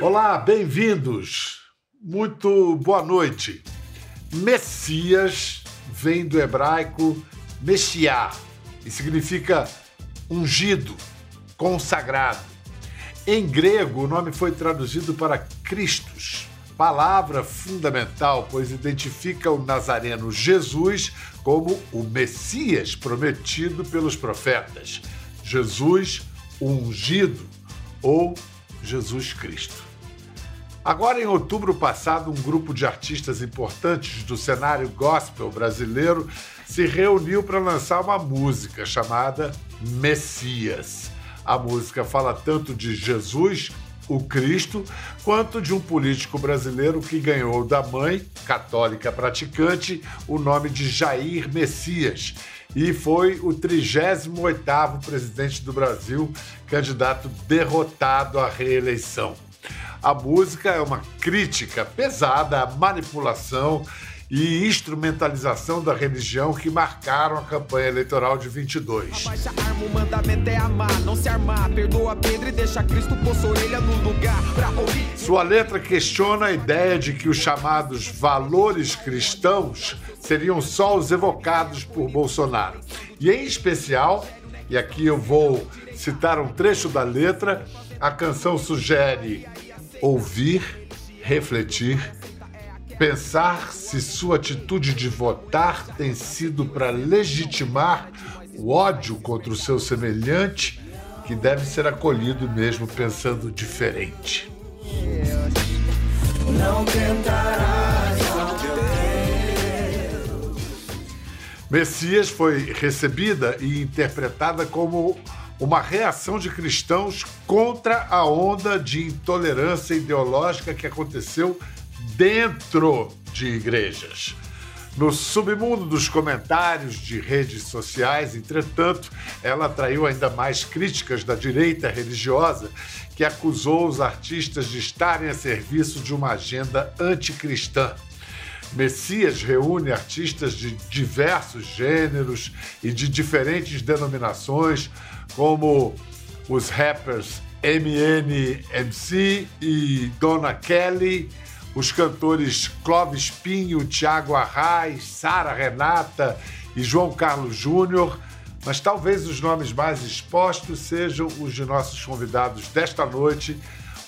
Olá, bem-vindos. Muito boa noite. Messias vem do hebraico Meshiá e significa ungido, consagrado. Em grego, o nome foi traduzido para Cristos, palavra fundamental, pois identifica o nazareno Jesus como o Messias prometido pelos profetas. Jesus ungido ou Jesus Cristo. Agora, em outubro passado, um grupo de artistas importantes do cenário gospel brasileiro se reuniu para lançar uma música chamada Messias. A música fala tanto de Jesus, o Cristo, quanto de um político brasileiro que ganhou da mãe, católica praticante, o nome de Jair Messias e foi o 38º presidente do Brasil, candidato derrotado à reeleição. A música é uma crítica pesada à manipulação e instrumentalização da religião que marcaram a campanha eleitoral de 22. Abaixa arma, o mandamento é amar, não se armar. Perdoa Pedro e deixa Cristo pôr sua orelha no lugar pra ouvir. Sua letra questiona a ideia de que os chamados valores cristãos seriam só os evocados por Bolsonaro. E em especial, e aqui eu vou citar um trecho da letra, a canção sugere ouvir, refletir Pensar se sua atitude de votar tem sido para legitimar o ódio contra o seu semelhante, que deve ser acolhido mesmo pensando diferente. Não tentarás Messias foi recebida e interpretada como uma reação de cristãos contra a onda de intolerância ideológica que aconteceu dentro de igrejas. No submundo dos comentários de redes sociais, entretanto, ela atraiu ainda mais críticas da direita religiosa, que acusou os artistas de estarem a serviço de uma agenda anticristã. Messias reúne artistas de diversos gêneros e de diferentes denominações, como os rappers MNMC e Donna Kelly, os cantores Clóvis Pinho, Tiago Arraes, Sara Renata e João Carlos Júnior, mas talvez os nomes mais expostos sejam os de nossos convidados desta noite,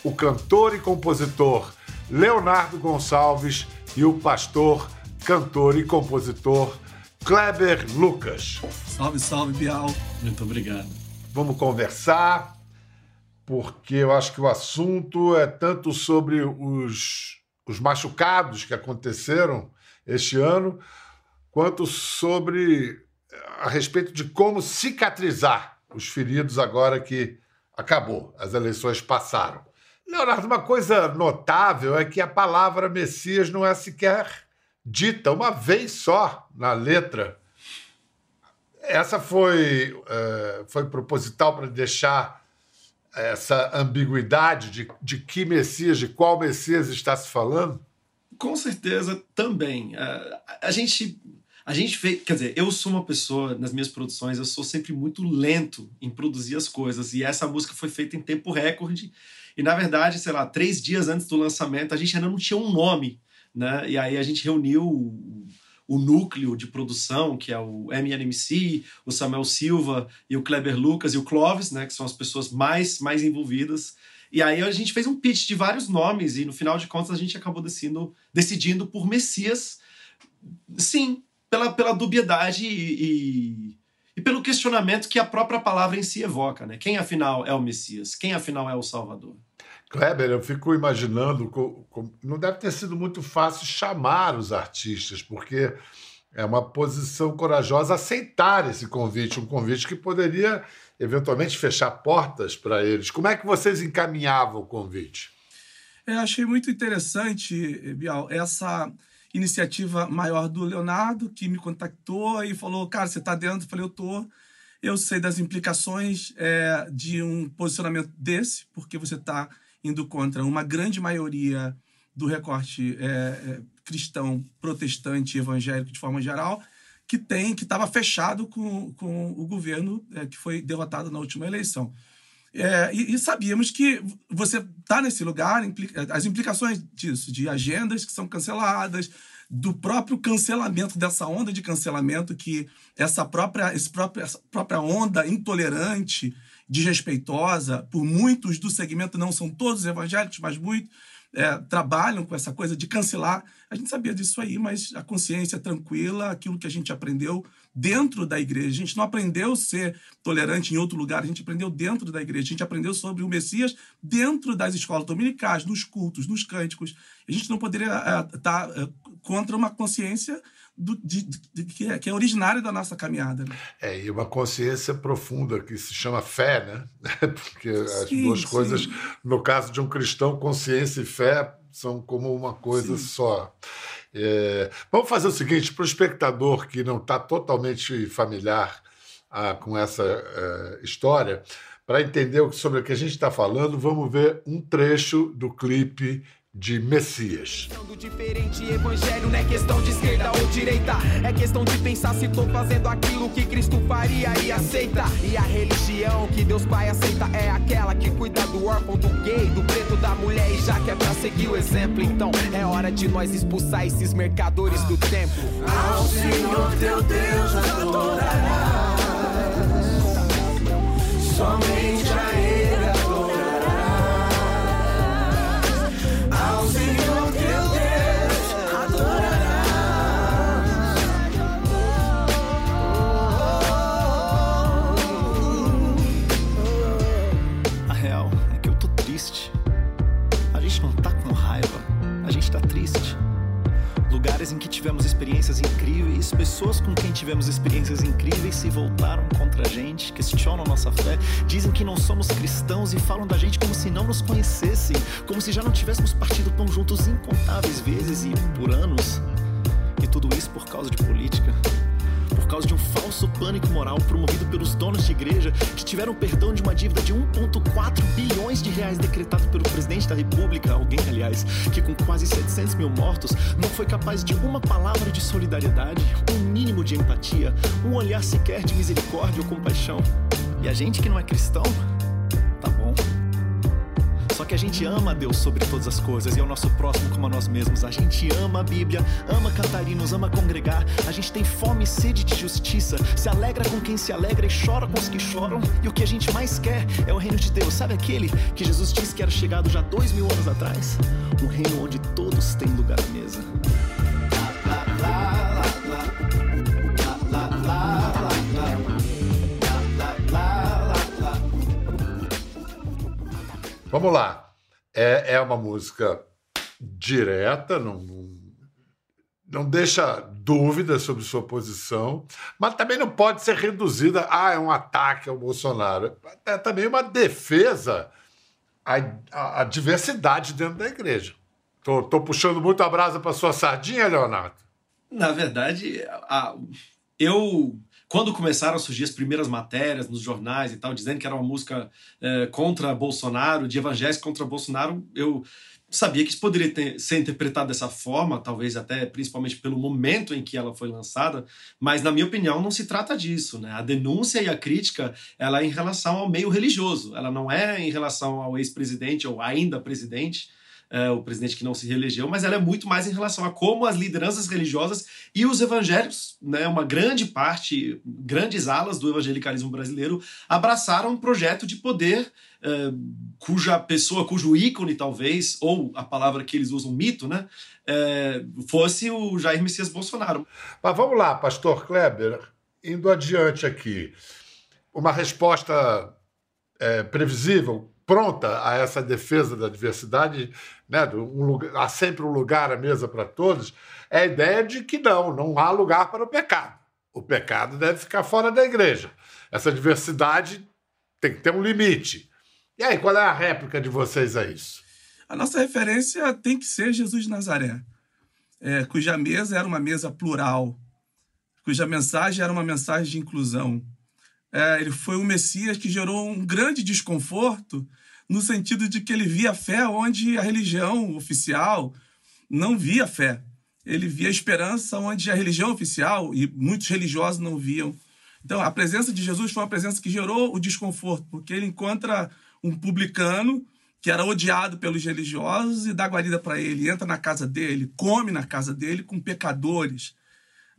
o cantor e compositor Leonardo Gonçalves e o pastor, cantor e compositor Kleber Lucas. Salve, salve, Bial. Muito obrigado. Vamos conversar, porque eu acho que o assunto é tanto sobre os os machucados que aconteceram este ano, quanto sobre a respeito de como cicatrizar os feridos agora que acabou, as eleições passaram. Leonardo, uma coisa notável é que a palavra Messias não é sequer dita uma vez só na letra. Essa foi, uh, foi proposital para deixar essa ambiguidade de, de que Messias, de qual Messias está se falando? Com certeza também. Uh, a gente. A gente fez, quer dizer, eu sou uma pessoa nas minhas produções, eu sou sempre muito lento em produzir as coisas. E essa música foi feita em tempo recorde. E na verdade, sei lá, três dias antes do lançamento, a gente ainda não tinha um nome, né? E aí a gente reuniu o núcleo de produção, que é o MNMC, o Samuel Silva e o Kleber Lucas e o Clovis, né, que são as pessoas mais, mais envolvidas. E aí a gente fez um pitch de vários nomes e no final de contas a gente acabou decidindo, decidindo por Messias, sim, pela, pela dubiedade e, e, e, pelo questionamento que a própria palavra em si evoca, né? Quem afinal é o Messias? Quem afinal é o Salvador? Kleber, eu fico imaginando, não deve ter sido muito fácil chamar os artistas, porque é uma posição corajosa aceitar esse convite, um convite que poderia eventualmente fechar portas para eles. Como é que vocês encaminhavam o convite? Eu achei muito interessante, Bial, essa iniciativa maior do Leonardo, que me contactou e falou: Cara, você está dentro? Eu falei: Eu estou. Eu sei das implicações é, de um posicionamento desse, porque você está indo contra uma grande maioria do recorte é, é, cristão, protestante, evangélico de forma geral, que tem que estava fechado com, com o governo é, que foi derrotado na última eleição. É, e, e, sabíamos que você está nesse lugar, implica, as implicações disso, de agendas que são canceladas, do próprio cancelamento, dessa onda de cancelamento que essa própria, esse próprio, essa própria onda intolerante, desrespeitosa, por muitos do segmento, não são todos evangélicos, mas muitos, é, trabalham com essa coisa de cancelar. A gente sabia disso aí, mas a consciência tranquila, aquilo que a gente aprendeu dentro da igreja. A gente não aprendeu ser tolerante em outro lugar, a gente aprendeu dentro da igreja. A gente aprendeu sobre o Messias dentro das escolas dominicais, nos cultos, nos cânticos. A gente não poderia estar é, tá, é, contra uma consciência do, de, de, que, é, que, é, originária da nossa caminhada. Né? É, e uma consciência profunda que se chama fé, né? Porque as sim, duas sim. coisas, no caso de um cristão, consciência e fé são como uma coisa sim. só. É, vamos fazer o seguinte: para o espectador que não está totalmente familiar ah, com essa uh, história, para entender sobre o que a gente está falando, vamos ver um trecho do clipe de Messias. diferente, evangelho não é questão de esquerda ou direita. É questão de pensar se tô fazendo aquilo que Cristo faria e aceita. E a religião que Deus Pai aceita é aquela que cuida do órfão, do gay, do preto, da mulher. E já que é pra seguir o exemplo, então é hora de nós expulsar esses mercadores do templo. Ao Senhor teu Deus adorarás. Somente tivemos experiências incríveis, pessoas com quem tivemos experiências incríveis se voltaram contra a gente, questionam nossa fé, dizem que não somos cristãos e falam da gente como se não nos conhecessem, como se já não tivéssemos partido tão juntos incontáveis vezes e por anos. E tudo isso por causa de política causa de um falso pânico moral promovido pelos donos de igreja que tiveram perdão de uma dívida de 1,4 bilhões de reais decretado pelo presidente da República, alguém, aliás, que com quase 700 mil mortos não foi capaz de uma palavra de solidariedade, um mínimo de empatia, um olhar sequer de misericórdia ou compaixão. E a gente que não é cristão, que a gente ama Deus sobre todas as coisas e é o nosso próximo como a nós mesmos. A gente ama a Bíblia, ama cantarinos, ama congregar. A gente tem fome e sede de justiça, se alegra com quem se alegra e chora com os que choram. E o que a gente mais quer é o reino de Deus. Sabe aquele que Jesus disse que era chegado já dois mil anos atrás? Um reino onde todos têm lugar à mesa. Vamos lá. É, é uma música direta, não, não, deixa dúvida sobre sua posição, mas também não pode ser reduzida a ah, é um ataque ao Bolsonaro. É também uma defesa à, à diversidade dentro da igreja. Estou puxando muito a brasa para sua sardinha, Leonardo? Na verdade, a, eu quando começaram a surgir as primeiras matérias nos jornais e tal, dizendo que era uma música é, contra Bolsonaro, de evangélico contra Bolsonaro, eu sabia que isso poderia ter, ser interpretado dessa forma, talvez até principalmente pelo momento em que ela foi lançada, mas na minha opinião não se trata disso, né? A denúncia e a crítica, ela é em relação ao meio religioso, ela não é em relação ao ex-presidente ou ainda presidente, é, o presidente que não se reelegeu, mas ela é muito mais em relação a como as lideranças religiosas e os evangélicos, né, uma grande parte, grandes alas do evangelicalismo brasileiro, abraçaram um projeto de poder é, cuja pessoa, cujo ícone talvez, ou a palavra que eles usam, mito, né, é, fosse o Jair Messias Bolsonaro. Mas vamos lá, pastor Kleber, indo adiante aqui. Uma resposta é, previsível pronta a essa defesa da diversidade, né, um lugar, há sempre um lugar à mesa para todos, é a ideia de que não, não há lugar para o pecado. O pecado deve ficar fora da igreja. Essa diversidade tem que ter um limite. E aí, qual é a réplica de vocês a isso? A nossa referência tem que ser Jesus de Nazaré, é, cuja mesa era uma mesa plural, cuja mensagem era uma mensagem de inclusão. É, ele foi um Messias que gerou um grande desconforto no sentido de que ele via fé onde a religião oficial não via fé. Ele via esperança onde a religião oficial e muitos religiosos não viam. Então, a presença de Jesus foi uma presença que gerou o desconforto, porque ele encontra um publicano que era odiado pelos religiosos e dá guarida para ele, entra na casa dele, come na casa dele com pecadores.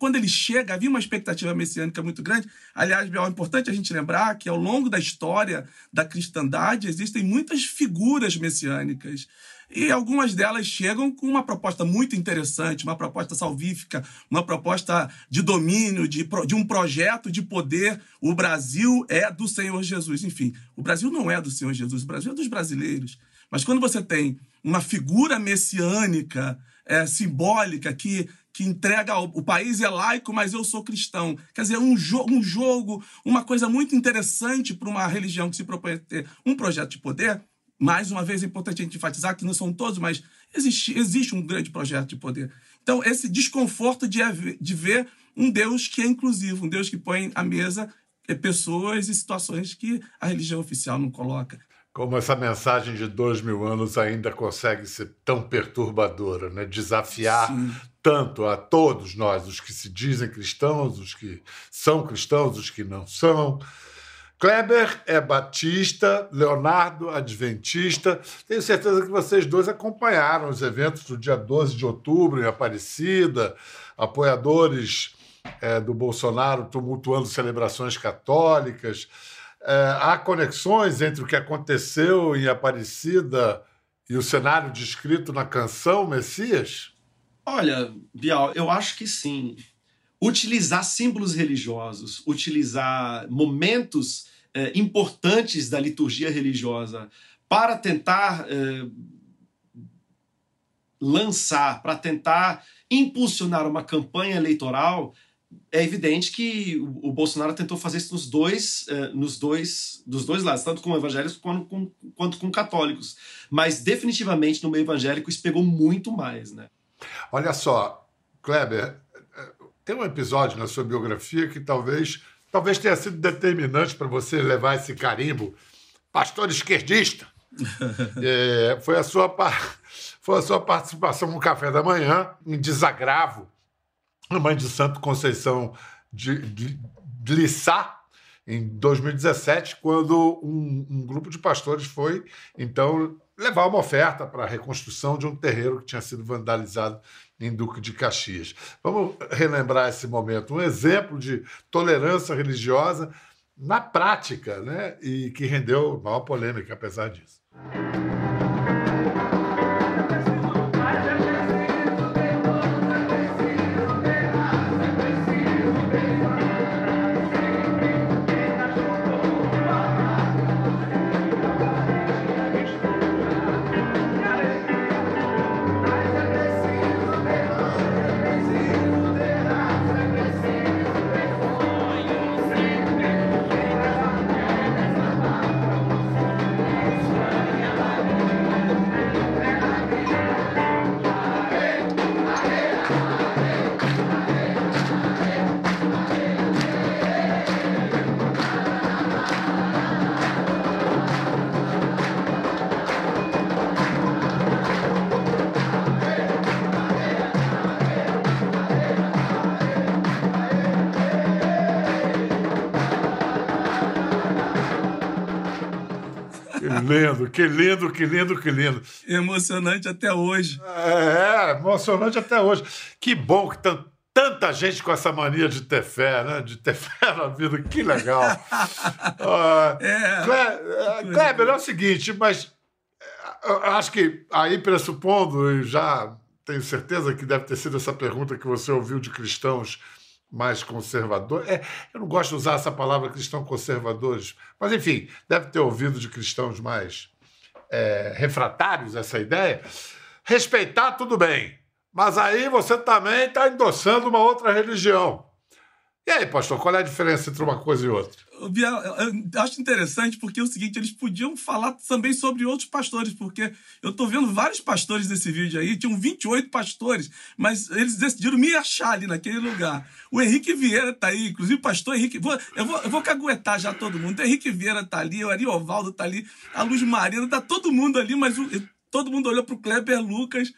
Quando ele chega, havia uma expectativa messiânica muito grande. Aliás, é importante a gente lembrar que ao longo da história da cristandade existem muitas figuras messiânicas. E algumas delas chegam com uma proposta muito interessante, uma proposta salvífica, uma proposta de domínio, de, de um projeto de poder. O Brasil é do Senhor Jesus. Enfim, o Brasil não é do Senhor Jesus, o Brasil é dos brasileiros. Mas quando você tem uma figura messiânica, é, simbólica, que que entrega o país é laico, mas eu sou cristão. Quer dizer, um, jo um jogo, uma coisa muito interessante para uma religião que se propõe a ter um projeto de poder. Mais uma vez, é importante a gente enfatizar que não são todos, mas existe, existe um grande projeto de poder. Então, esse desconforto de, de ver um Deus que é inclusivo, um Deus que põe à mesa é, pessoas e situações que a religião oficial não coloca. Como essa mensagem de dois mil anos ainda consegue ser tão perturbadora, né? desafiar Sim. Tanto a todos nós, os que se dizem cristãos, os que são cristãos, os que não são. Kleber é batista, Leonardo adventista. Tenho certeza que vocês dois acompanharam os eventos do dia 12 de outubro em Aparecida, apoiadores é, do Bolsonaro tumultuando celebrações católicas. É, há conexões entre o que aconteceu em Aparecida e o cenário descrito na canção Messias? Olha, Bial, eu acho que sim. Utilizar símbolos religiosos, utilizar momentos é, importantes da liturgia religiosa para tentar é, lançar, para tentar impulsionar uma campanha eleitoral é evidente que o Bolsonaro tentou fazer isso nos dois, uh, nos dois, dos dois lados, tanto com evangélicos quanto com, quanto com católicos. Mas definitivamente no meio evangélico isso pegou muito mais, né? Olha só, Kleber, tem um episódio na sua biografia que talvez, talvez tenha sido determinante para você levar esse carimbo, pastor esquerdista. é, foi a sua foi a sua participação no café da manhã em desagravo a mãe de Santo Conceição de, de, de Lissá, em 2017, quando um, um, grupo de pastores foi, então, levar uma oferta para a reconstrução de um terreiro que tinha sido vandalizado em Duque de Caxias. Vamos relembrar esse momento, um exemplo de tolerância religiosa na prática, né? E que rendeu maior polêmica, apesar disso. Lindo, que lindo, que lindo, que lindo. Emocionante até hoje. É, emocionante até hoje. Que bom que tanta gente com essa mania de ter fé, né? De ter fé na vida, que legal. uh, é, Kleber, Kleber, é o seguinte, mas eu acho que aí pressupondo, e já tenho certeza que deve ter sido essa pergunta que você ouviu de cristãos mais conservador. É, eu não gosto de usar essa palavra cristão conservadores, mas enfim, deve ter ouvido de cristãos mais é, refratários essa ideia. Respeitar, tudo bem, mas aí você também está endossando uma outra religião. E aí, pastor, qual é a diferença entre uma coisa e outra? eu acho interessante porque é o seguinte, eles podiam falar também sobre outros pastores, porque eu tô vendo vários pastores nesse vídeo aí, tinham 28 pastores, mas eles decidiram me achar ali naquele lugar. O Henrique Vieira tá aí, inclusive o pastor Henrique, vou, eu, vou, eu vou caguetar já todo mundo. O Henrique Vieira tá ali, o Ariovaldo tá ali, a Luz Marina, tá todo mundo ali, mas o, todo mundo olhou pro Kleber Lucas,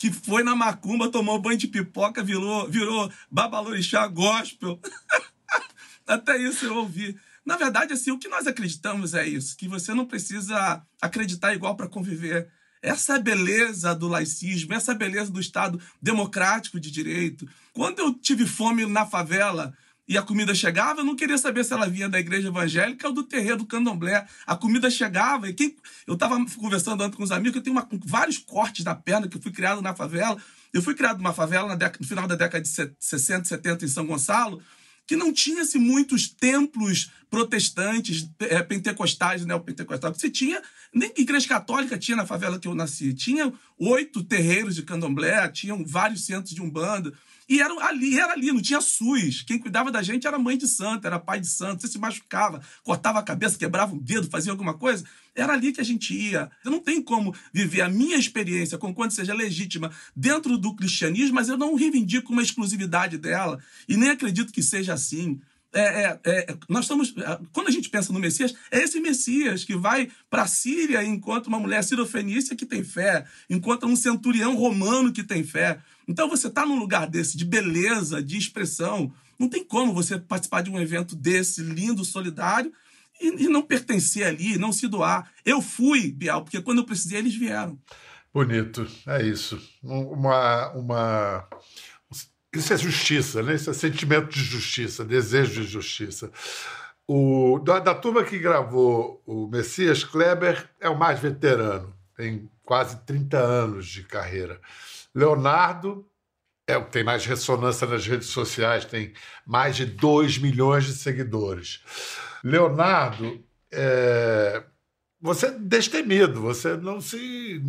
que foi na macumba, tomou banho de pipoca, virou, virou babalorixá gospel. Até isso eu ouvi. Na verdade, assim, o que nós acreditamos é isso, que você não precisa acreditar igual para conviver. Essa é beleza do laicismo, essa é beleza do Estado democrático de direito. Quando eu tive fome na favela, e a comida chegava, eu não queria saber se ela vinha da igreja evangélica ou do terreiro do candomblé. A comida chegava e quem... eu estava conversando antes com os amigos, eu tenho uma... vários cortes na perna que eu fui criado na favela. Eu fui criado numa favela no final da década de 60, 70 em São Gonçalo, que não tinha-se muitos templos protestantes, é, pentecostais, neopentecostais. Você tinha, nem igreja católica tinha na favela que eu nasci. Tinha oito terreiros de candomblé, tinham vários centros de umbanda. E era ali, era ali, não tinha SUS. Quem cuidava da gente era mãe de santo, era pai de santo. Você se machucava, cortava a cabeça, quebrava um dedo, fazia alguma coisa. Era ali que a gente ia. Eu não tenho como viver a minha experiência, com quanto seja legítima, dentro do cristianismo, mas eu não reivindico uma exclusividade dela. E nem acredito que seja assim. É, é, é, nós estamos. É, quando a gente pensa no Messias, é esse Messias que vai para a Síria e encontra uma mulher sirofenícia que tem fé, encontra um centurião romano que tem fé. Então você está num lugar desse, de beleza, de expressão. Não tem como você participar de um evento desse, lindo, solidário, e, e não pertencer ali, não se doar. Eu fui, Bial, porque quando eu precisei, eles vieram. Bonito, é isso. Uma, uma isso é justiça, né? Isso é sentimento de justiça, desejo de justiça. O, da, da turma que gravou o Messias, Kleber é o mais veterano, tem quase 30 anos de carreira. Leonardo é o que tem mais ressonância nas redes sociais, tem mais de 2 milhões de seguidores. Leonardo, é, você é destemido, você não se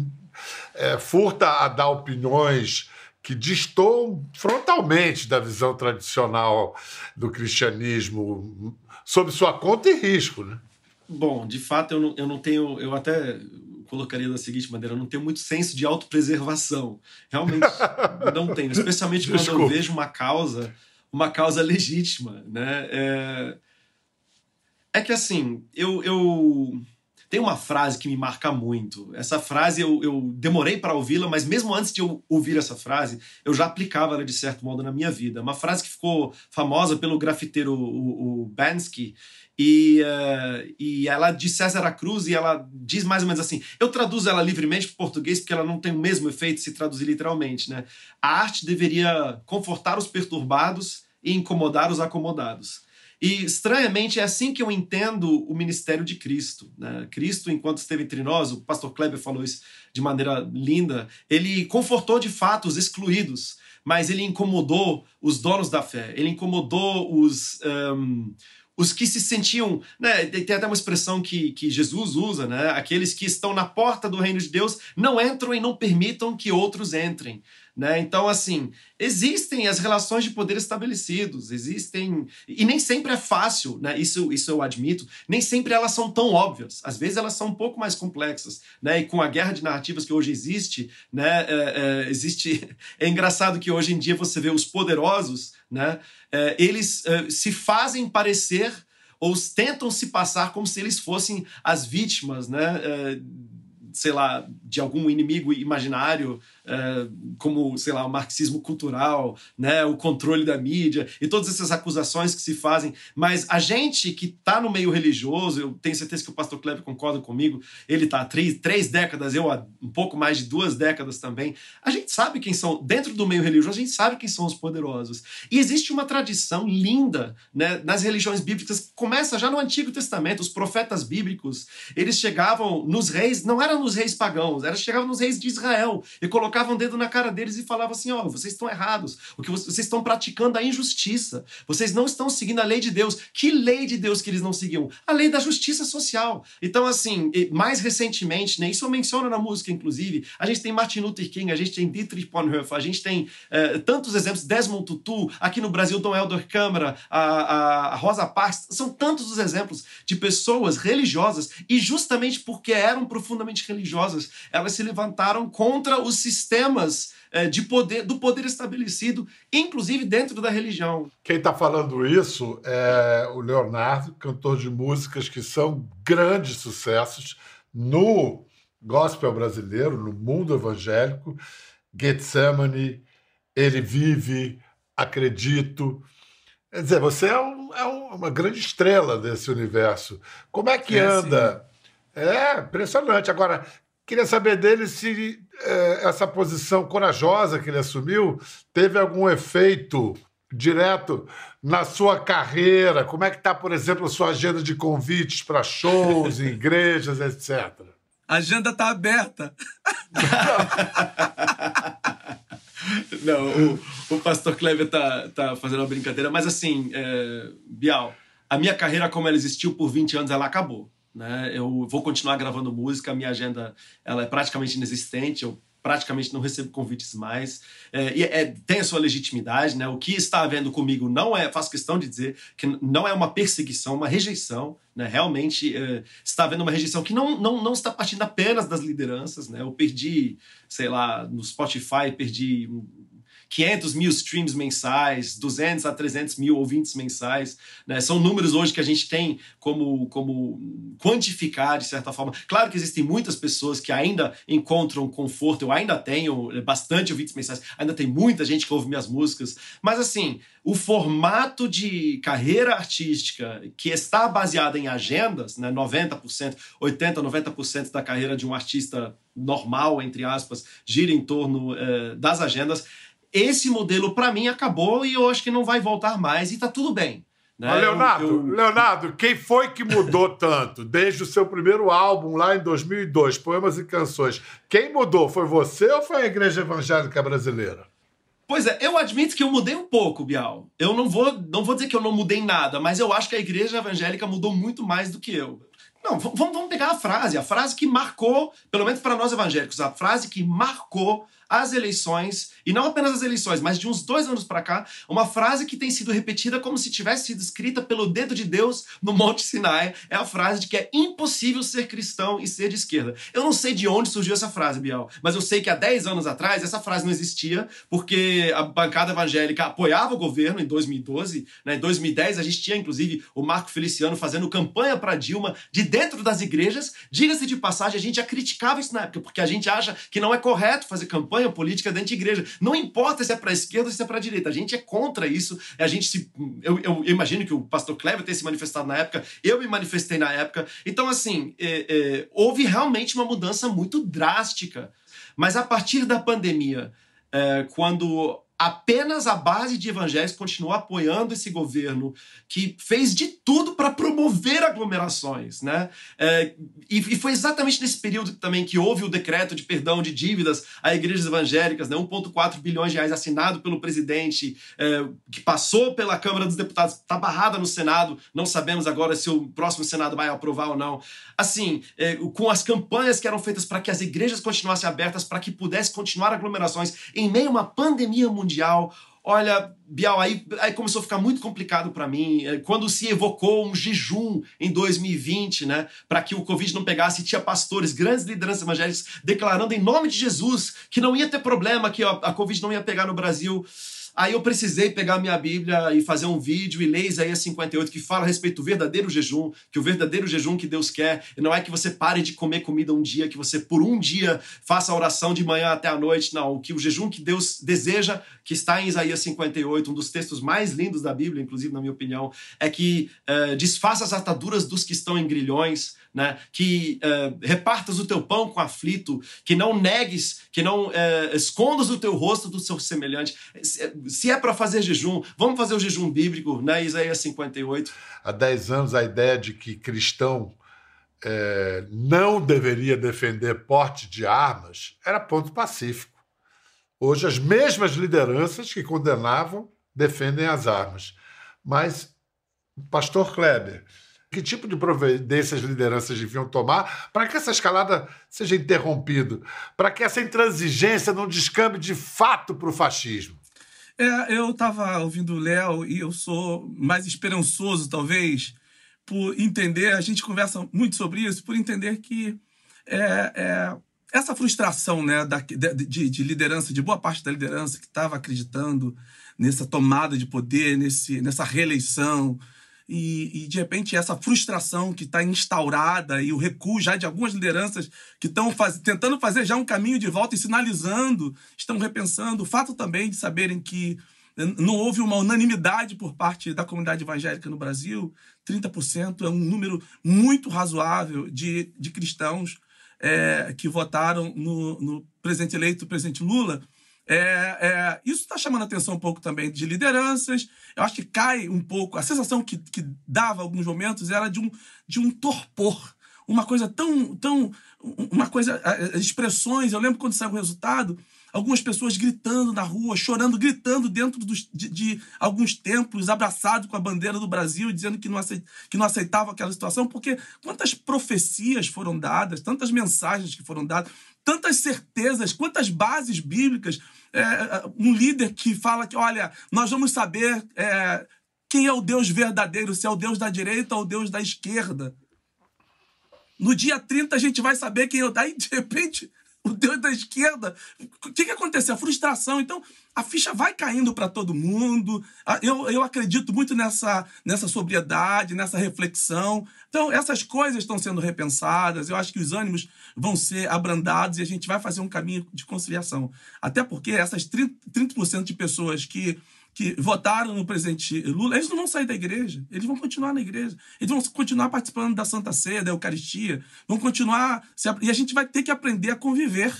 é, furta a dar opiniões que distou frontalmente da visão tradicional do cristianismo, sob sua conta e risco. Né? Bom, de fato, eu não, eu não tenho. Eu até colocaria da seguinte maneira: eu não tenho muito senso de autopreservação. Realmente não tenho, especialmente quando Desculpa. eu vejo uma causa, uma causa legítima. Né? É, é que assim, eu. eu tem uma frase que me marca muito. Essa frase eu, eu demorei para ouvi-la, mas mesmo antes de eu ouvir essa frase, eu já aplicava ela de certo modo na minha vida. Uma frase que ficou famosa pelo grafiteiro o, o Bansky, e, uh, e ela de César Cruz e ela diz mais ou menos assim. Eu traduzo ela livremente para português porque ela não tem o mesmo efeito se traduzir literalmente, né? A arte deveria confortar os perturbados e incomodar os acomodados. E, estranhamente, é assim que eu entendo o ministério de Cristo. Né? Cristo, enquanto esteve entre nós, o pastor Kleber falou isso de maneira linda, ele confortou de fato os excluídos, mas ele incomodou os donos da fé, ele incomodou os. Um, os que se sentiam, né, tem até uma expressão que, que Jesus usa, né, aqueles que estão na porta do reino de Deus não entram e não permitam que outros entrem. Né? Então, assim, existem as relações de poder estabelecidos, existem. E nem sempre é fácil, né? isso, isso eu admito, nem sempre elas são tão óbvias. Às vezes elas são um pouco mais complexas. Né? E com a guerra de narrativas que hoje existe, né? É, é, existe. É engraçado que hoje em dia você vê os poderosos, né? É, eles é, se fazem parecer ou tentam se passar como se eles fossem as vítimas, né? Sei lá, de algum inimigo imaginário é, como, sei lá, o marxismo cultural, né, o controle da mídia e todas essas acusações que se fazem. Mas a gente que está no meio religioso, eu tenho certeza que o pastor Kleber concorda comigo, ele está há três, três décadas, eu há um pouco mais de duas décadas também. A gente sabe quem são, dentro do meio religioso, a gente sabe quem são os poderosos. E existe uma tradição linda né, nas religiões bíblicas, começa já no Antigo Testamento, os profetas bíblicos, eles chegavam nos reis, não eram nos reis pagãos, eram chegavam nos reis de Israel e colocavam o dedo na cara deles e falavam assim: ó, oh, vocês estão errados, o que vocês estão praticando a injustiça, vocês não estão seguindo a lei de Deus. Que lei de Deus que eles não seguiam? A lei da justiça social. Então, assim, mais recentemente, né, isso eu menciono na música, inclusive, a gente tem Martin Luther King, a gente tem Dietrich Bonhoeffer, a gente tem uh, tantos exemplos, Desmond Tutu, aqui no Brasil, Dom Helder Câmara, a, a Rosa Parks, são tantos os exemplos de pessoas religiosas e justamente porque eram profundamente religiosas, elas se levantaram contra o sistema sistemas é, de poder, do poder estabelecido, inclusive dentro da religião. Quem está falando isso é o Leonardo, cantor de músicas que são grandes sucessos no gospel brasileiro, no mundo evangélico. Getsemane, Ele Vive, Acredito. Quer dizer, você é, um, é uma grande estrela desse universo. Como é que é, anda? Sim. É impressionante. Agora, queria saber dele se é, essa posição corajosa que ele assumiu teve algum efeito direto na sua carreira? Como é que está, por exemplo, a sua agenda de convites para shows, igrejas, etc.? A agenda está aberta. Não, o, o pastor Kleber tá, tá fazendo uma brincadeira, mas assim, é, Bial, a minha carreira como ela existiu por 20 anos, ela acabou. Né? Eu vou continuar gravando música, minha agenda ela é praticamente inexistente, eu praticamente não recebo convites mais. É, e é, tem a sua legitimidade, né? O que está havendo comigo não é, faço questão de dizer, que não é uma perseguição, uma rejeição, né? Realmente é, está havendo uma rejeição que não, não, não está partindo apenas das lideranças, né? Eu perdi, sei lá, no Spotify, perdi 500 mil streams mensais, 200 a 300 mil ouvintes mensais. Né? São números hoje que a gente tem como, como quantificar, de certa forma. Claro que existem muitas pessoas que ainda encontram conforto, eu ainda tenho bastante ouvintes mensais, ainda tem muita gente que ouve minhas músicas, mas assim, o formato de carreira artística que está baseada em agendas, né, 90%, 80%, 90% da carreira de um artista normal, entre aspas, gira em torno eh, das agendas, esse modelo, para mim, acabou e eu acho que não vai voltar mais e tá tudo bem. Né? Leonardo, eu... Leonardo, quem foi que mudou tanto desde o seu primeiro álbum lá em 2002, Poemas e Canções? Quem mudou? Foi você ou foi a Igreja Evangélica Brasileira? Pois é, eu admito que eu mudei um pouco, Bial. Eu não vou, não vou dizer que eu não mudei nada, mas eu acho que a Igreja Evangélica mudou muito mais do que eu. Não, vamos, vamos pegar a frase, a frase que marcou, pelo menos para nós evangélicos, a frase que marcou as eleições, e não apenas as eleições, mas de uns dois anos para cá, uma frase que tem sido repetida como se tivesse sido escrita pelo dedo de Deus no Monte Sinai, é a frase de que é impossível ser cristão e ser de esquerda. Eu não sei de onde surgiu essa frase, Bial, mas eu sei que há 10 anos atrás essa frase não existia, porque a bancada evangélica apoiava o governo em 2012, né? em 2010 a gente tinha inclusive o Marco Feliciano fazendo campanha para Dilma de dentro das igrejas. Diga-se de passagem, a gente já criticava isso na época, porque a gente acha que não é correto fazer campanha campanha política de igreja. Não importa se é para a esquerda ou se é para a direita. A gente é contra isso. A gente se. Eu, eu, imagino que o pastor Kleber tenha se manifestado na época, eu me manifestei na época. Então, assim, é, é, houve realmente uma mudança muito drástica. Mas a partir da pandemia, é, quando apenas a base de evangélicos continuou apoiando esse governo que fez de tudo para promover aglomerações, né? É, e, e, foi exatamente nesse período também que houve o decreto de perdão de dívidas a igrejas evangélicas, né? 1,4 bilhões de reais assinado pelo presidente, é, que passou pela Câmara dos Deputados, está barrada no Senado, não sabemos agora se o próximo Senado vai aprovar ou não. Assim, é, com as campanhas que eram feitas para que as igrejas continuassem abertas, para que pudesse continuar aglomerações em meio a uma pandemia mundial mundial. Olha, Bial, aí, aí começou a ficar muito complicado para mim. É, quando se evocou um jejum em 2020, né, para que o Covid não pegasse, tinha pastores, grandes lideranças evangélicas declarando em nome de Jesus que não ia ter problema, que a, a Covid não ia pegar no Brasil. Aí eu precisei pegar minha Bíblia e fazer um vídeo e ler Isaías 58, que fala a respeito do verdadeiro jejum, que o verdadeiro jejum que Deus quer não é que você pare de comer comida um dia, que você por um dia faça a oração de manhã até a noite, não. Que o jejum que Deus deseja, que está em Isaías 58, um dos textos mais lindos da Bíblia, inclusive na minha opinião, é que é, desfaça as ataduras dos que estão em grilhões, né? que uh, repartas o teu pão com aflito, que não negues, que não uh, escondas o teu rosto do seu semelhante. Se é para fazer jejum, vamos fazer o jejum bíblico, né? Isaías 58. Há 10 anos, a ideia de que cristão é, não deveria defender porte de armas era ponto pacífico. Hoje, as mesmas lideranças que condenavam defendem as armas. Mas, pastor Kleber, que tipo de providência as lideranças deviam tomar para que essa escalada seja interrompida, para que essa intransigência não descambe de fato para o fascismo? É, eu estava ouvindo o Léo e eu sou mais esperançoso, talvez, por entender, a gente conversa muito sobre isso, por entender que é, é, essa frustração né, da, de, de, liderança, de boa parte da liderança que estava acreditando nessa tomada de poder, nesse, nessa reeleição, e, e, de repente essa frustração que está instaurada e o recuo já de algumas lideranças que estão faz, tentando fazer já um caminho de volta e sinalizando, estão repensando. O fato também de saberem que não houve uma unanimidade por parte da comunidade evangélica no Brasil. 30% é um número muito razoável de, de cristãos é, que votaram no, no presidente eleito, o presidente Lula. É, é, isso está chamando a atenção um pouco também de lideranças. Eu acho que cai um pouco. A sensação que, que dava alguns momentos era de um, de um torpor. Uma coisa tão. tão uma coisa. Expressões. Eu lembro quando saiu o resultado, algumas pessoas gritando na rua, chorando, gritando dentro dos, de, de, alguns templos, abraçados com a bandeira do Brasil, dizendo que não, aceit, que não aceitavam aquela situação, porque quantas profecias foram dadas, tantas mensagens que foram dadas, tantas certezas, quantas bases bíblicas. É, um líder que fala que, olha, nós vamos saber é, quem é o Deus verdadeiro, se é o Deus da direita ou o Deus da esquerda. No dia 30 a gente vai saber quem é o. Aí, de repente, o Deus da esquerda. O que, que aconteceu? A frustração. Então, a ficha vai caindo para todo mundo. Ah, eu, eu acredito muito nessa, nessa sobriedade, nessa reflexão. Então, essas coisas estão sendo repensadas. Eu acho que os ânimos vão ser abrandados e a gente vai fazer um caminho de conciliação. Até porque essas 30%, 30 de pessoas que que votaram no presidente Lula, eles não vão sair da igreja, eles vão continuar na igreja, eles vão continuar participando da Santa Ceia, da Eucaristia, vão continuar. E a gente vai ter que aprender a conviver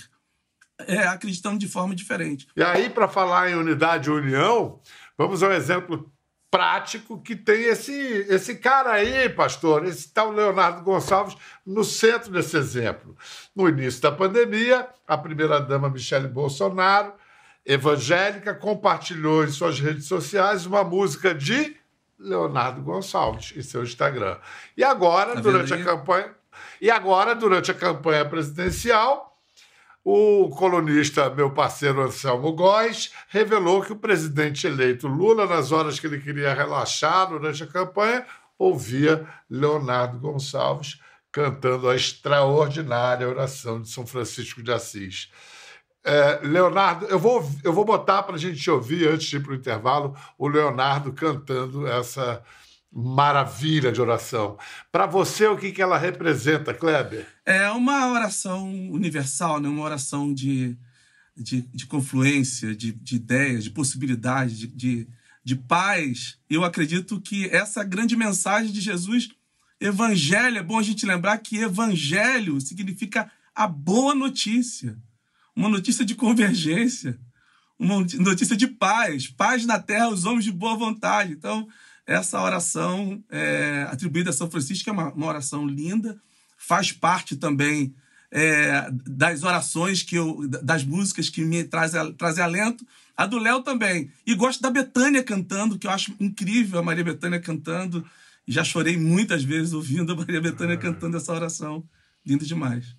é, acreditando de forma diferente. E aí, para falar em unidade e união, vamos ao exemplo prático que tem esse, esse cara aí, pastor, esse tal Leonardo Gonçalves, no centro desse exemplo. No início da pandemia, a primeira-dama Michele Bolsonaro evangélica compartilhou em suas redes sociais uma música de Leonardo Gonçalves em seu Instagram. E agora, tá durante a campanha, e agora durante a campanha presidencial, o colunista, meu parceiro Anselmo Góes, revelou que o presidente eleito Lula, nas horas que ele queria relaxar durante a campanha, ouvia Leonardo Gonçalves cantando a extraordinária oração de São Francisco de Assis. É, Leonardo, eu vou, eu vou botar para a gente ouvir, antes de ir para o intervalo, o Leonardo cantando essa maravilha de oração. Para você, o que, que ela representa, Kleber? É uma oração universal, né? uma oração de, de, de confluência, de, de ideias, de possibilidades, de, de, de paz. Eu acredito que essa grande mensagem de Jesus, evangelho, é bom a gente lembrar que evangelho significa a boa notícia uma notícia de convergência, uma notícia de paz, paz na terra, os homens de boa vontade. Então, essa oração é, atribuída a São Francisco é uma, uma oração linda, faz parte também é, das orações que eu, das músicas que me trazem, trazem alento. A do Léo também. E gosto da Betânia cantando, que eu acho incrível a Maria Betânia cantando. Já chorei muitas vezes ouvindo a Maria Betânia cantando essa oração. Lindo demais.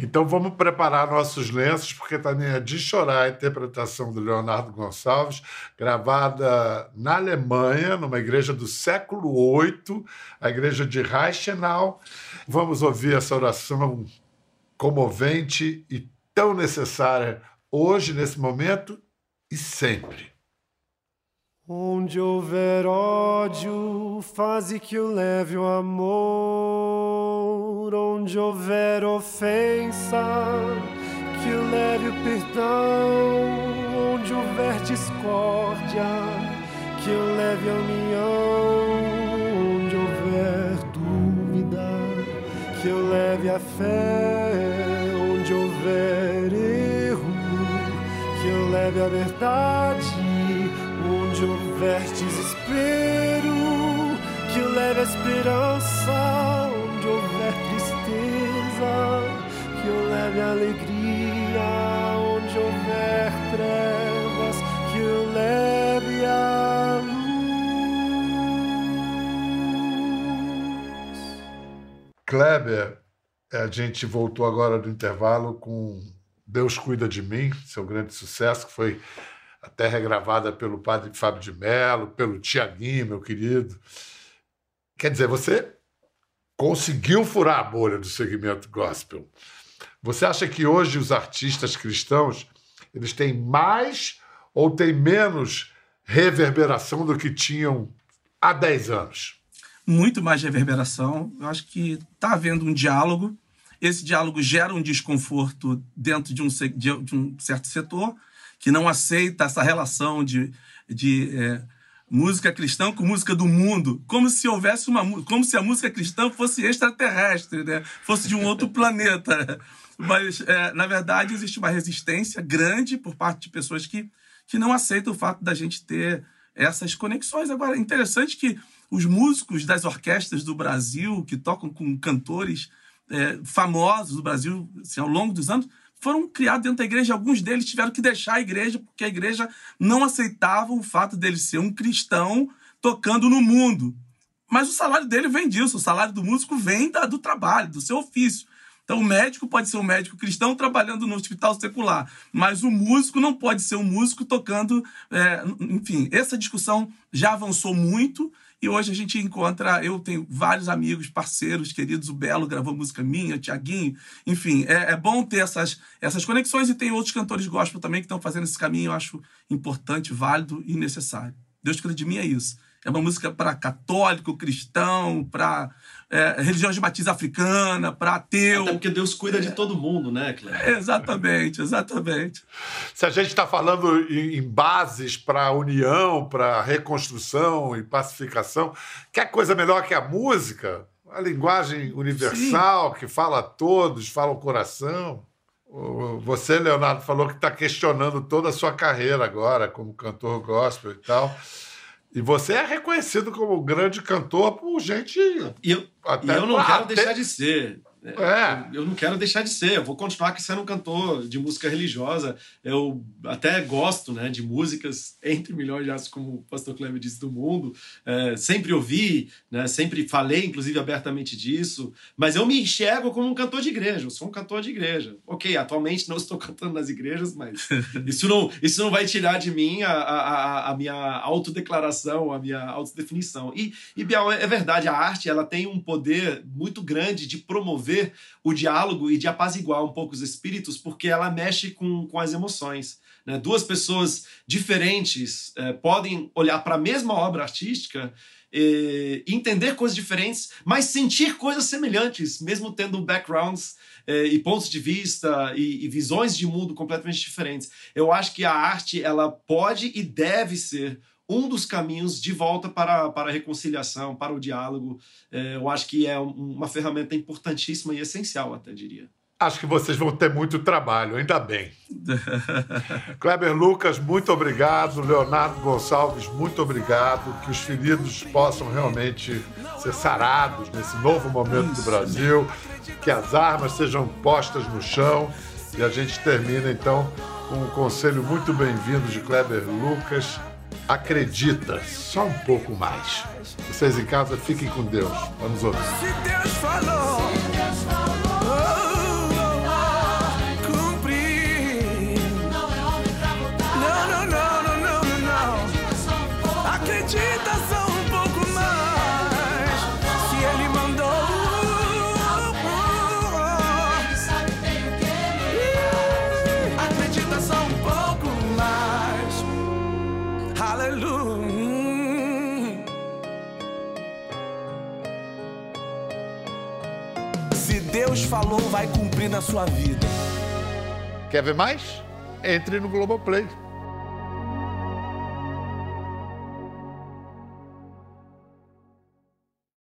Então vamos preparar nossos lenços, porque também é de chorar a interpretação do Leonardo Gonçalves, gravada na Alemanha, numa igreja do século VIII, a igreja de Reichenau. Vamos ouvir essa oração comovente e tão necessária hoje, nesse momento e sempre. Onde houver ódio, faze que o leve o amor. Onde houver ofensa, que o leve o perdão. Onde houver discórdia, que o leve a união. Onde houver dúvida, que o leve a fé. Onde houver erro, que o leve a verdade houver desespero, que leve a esperança, onde houver tristeza, que eu leve alegria, onde houver trevas, que eu leve a luz. Kleber, a gente voltou agora do intervalo com Deus Cuida de Mim, seu grande sucesso, que foi até regravada pelo padre Fábio de Mello, pelo Tiaguinho, meu querido. Quer dizer, você conseguiu furar a bolha do segmento gospel. Você acha que hoje os artistas cristãos eles têm mais ou têm menos reverberação do que tinham há 10 anos? Muito mais reverberação. Eu acho que está havendo um diálogo. Esse diálogo gera um desconforto dentro de um, de um certo setor, que não aceita essa relação de, de é, música cristã com música do mundo, como se houvesse uma como se a música cristã fosse extraterrestre, né? fosse de um outro planeta. Mas, é, na verdade, existe uma resistência grande por parte de pessoas que, que não aceitam o fato da gente ter essas conexões. Agora, é interessante que os músicos das orquestras do Brasil, que tocam com cantores é, famosos do Brasil assim, ao longo dos anos, foram criados dentro da igreja. Alguns deles tiveram que deixar a igreja porque a igreja não aceitava o fato dele ser um cristão tocando no mundo. Mas o salário dele vem disso, o salário do músico vem da, do trabalho, do seu ofício. Então, o médico pode ser um médico cristão trabalhando no hospital secular, mas o músico não pode ser um músico tocando. É, enfim, essa discussão já avançou muito e hoje a gente encontra, eu tenho vários amigos, parceiros, queridos, o Belo gravou música minha, o Tiaguinho, enfim, é, é, bom ter essas, essas conexões e tem outros cantores gospel também que estão fazendo esse caminho, eu acho importante, válido e necessário. Deus cuida de mim é isso. É uma música para católico, cristão, para é, religião de matiz africana, para ateu. Até porque Deus cuida de todo mundo, né, Cleber? exatamente, exatamente. Se a gente está falando em, bases para a união, para a reconstrução e pacificação, quer coisa melhor que a música? A linguagem universal Sim. que fala a todos, fala o coração. Você, Leonardo, falou que está questionando toda a sua carreira agora como cantor gospel e tal. E você é reconhecido como grande cantor por gente. E eu, e eu não quero deixar de ser. É. Eu, não quero deixar de ser. Eu vou continuar sendo um cantor de música religiosa. Eu até gosto né, de músicas entre milhões de asas, como o pastor Cleber disse, do mundo. É, sempre ouvi, né, sempre falei, inclusive, abertamente disso. Mas eu me enxergo como um cantor de igreja. Eu sou um cantor de igreja. Ok, atualmente não estou cantando nas igrejas, mas isso não, isso não vai tirar de mim a, a, a minha autodeclaração, a minha autodefinição. E, e Bial, é verdade, a arte ela tem um poder muito grande de promover o diálogo e de apaziguar um pouco os espíritos, porque ela mexe com, com as emoções. Né? Duas pessoas diferentes é, podem olhar para a mesma obra artística e entender coisas diferentes, mas sentir coisas semelhantes, mesmo tendo backgrounds é, e pontos de vista e, e, visões de mundo completamente diferentes. Eu acho que a arte ela pode e deve ser um dos caminhos de volta para, para a reconciliação, para o diálogo. É, eu acho que é uma ferramenta importantíssima e essencial, até diria. Acho que vocês vão ter muito trabalho, ainda bem. Kleber Lucas, muito obrigado. Leonardo Gonçalves, muito obrigado. Que os feridos possam realmente ser sarados nesse novo momento do Brasil. Que as armas sejam postas no chão. E a gente termina então com um conselho muito bem-vindo de Kleber Lucas acredita só um pouco mais. Vocês em casa, fiquem com Deus. Vamos ouvir. Se Deus falou. Falou vai cumprir na sua vida. Quer ver mais? Entre no Globoplay.